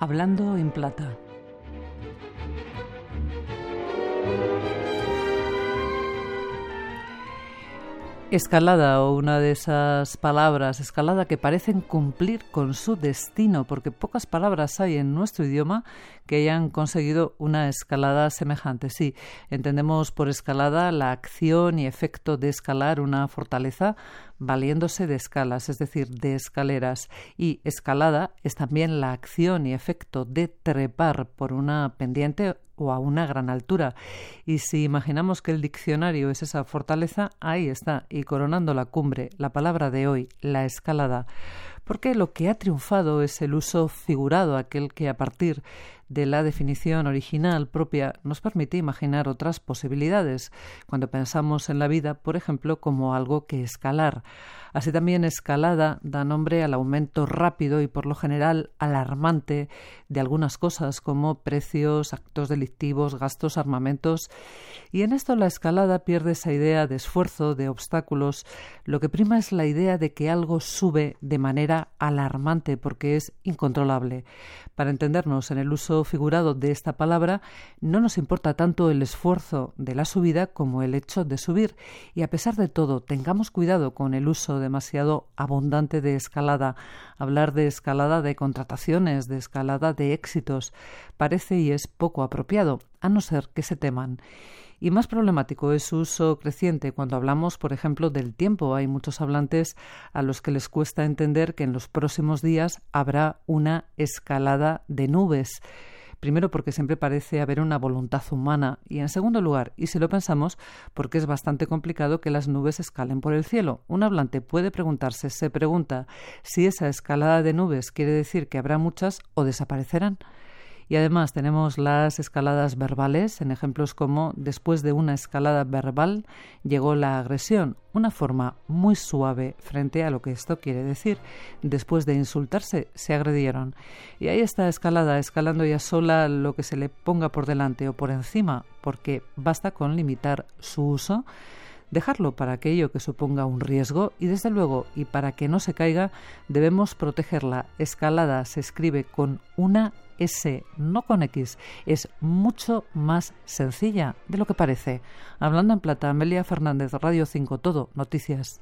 Hablando en plata. Escalada o una de esas palabras, escalada que parecen cumplir con su destino, porque pocas palabras hay en nuestro idioma que hayan conseguido una escalada semejante. Sí, entendemos por escalada la acción y efecto de escalar una fortaleza valiéndose de escalas, es decir, de escaleras. Y escalada es también la acción y efecto de trepar por una pendiente o a una gran altura. Y si imaginamos que el diccionario es esa fortaleza, ahí está, y coronando la cumbre, la palabra de hoy, la escalada. Porque lo que ha triunfado es el uso figurado, aquel que a partir de la definición original propia nos permite imaginar otras posibilidades cuando pensamos en la vida, por ejemplo, como algo que escalar. Así también escalada da nombre al aumento rápido y por lo general alarmante de algunas cosas como precios, actos delictivos, gastos, armamentos. Y en esto la escalada pierde esa idea de esfuerzo, de obstáculos. Lo que prima es la idea de que algo sube de manera alarmante porque es incontrolable. Para entendernos en el uso figurado de esta palabra, no nos importa tanto el esfuerzo de la subida como el hecho de subir. Y a pesar de todo, tengamos cuidado con el uso demasiado abundante de escalada. Hablar de escalada de contrataciones, de escalada de éxitos, parece y es poco apropiado, a no ser que se teman. Y más problemático es su uso creciente cuando hablamos, por ejemplo, del tiempo. Hay muchos hablantes a los que les cuesta entender que en los próximos días habrá una escalada de nubes. Primero porque siempre parece haber una voluntad humana y en segundo lugar, y si lo pensamos, porque es bastante complicado que las nubes escalen por el cielo. Un hablante puede preguntarse, se pregunta si esa escalada de nubes quiere decir que habrá muchas o desaparecerán. Y además tenemos las escaladas verbales en ejemplos como después de una escalada verbal llegó la agresión, una forma muy suave frente a lo que esto quiere decir. Después de insultarse se agredieron. Y ahí está escalada, escalando ya sola lo que se le ponga por delante o por encima, porque basta con limitar su uso dejarlo para aquello que suponga un riesgo y desde luego y para que no se caiga debemos protegerla. Escalada se escribe con una S, no con X. Es mucho más sencilla de lo que parece. Hablando en plata, Amelia Fernández, Radio 5, Todo, Noticias.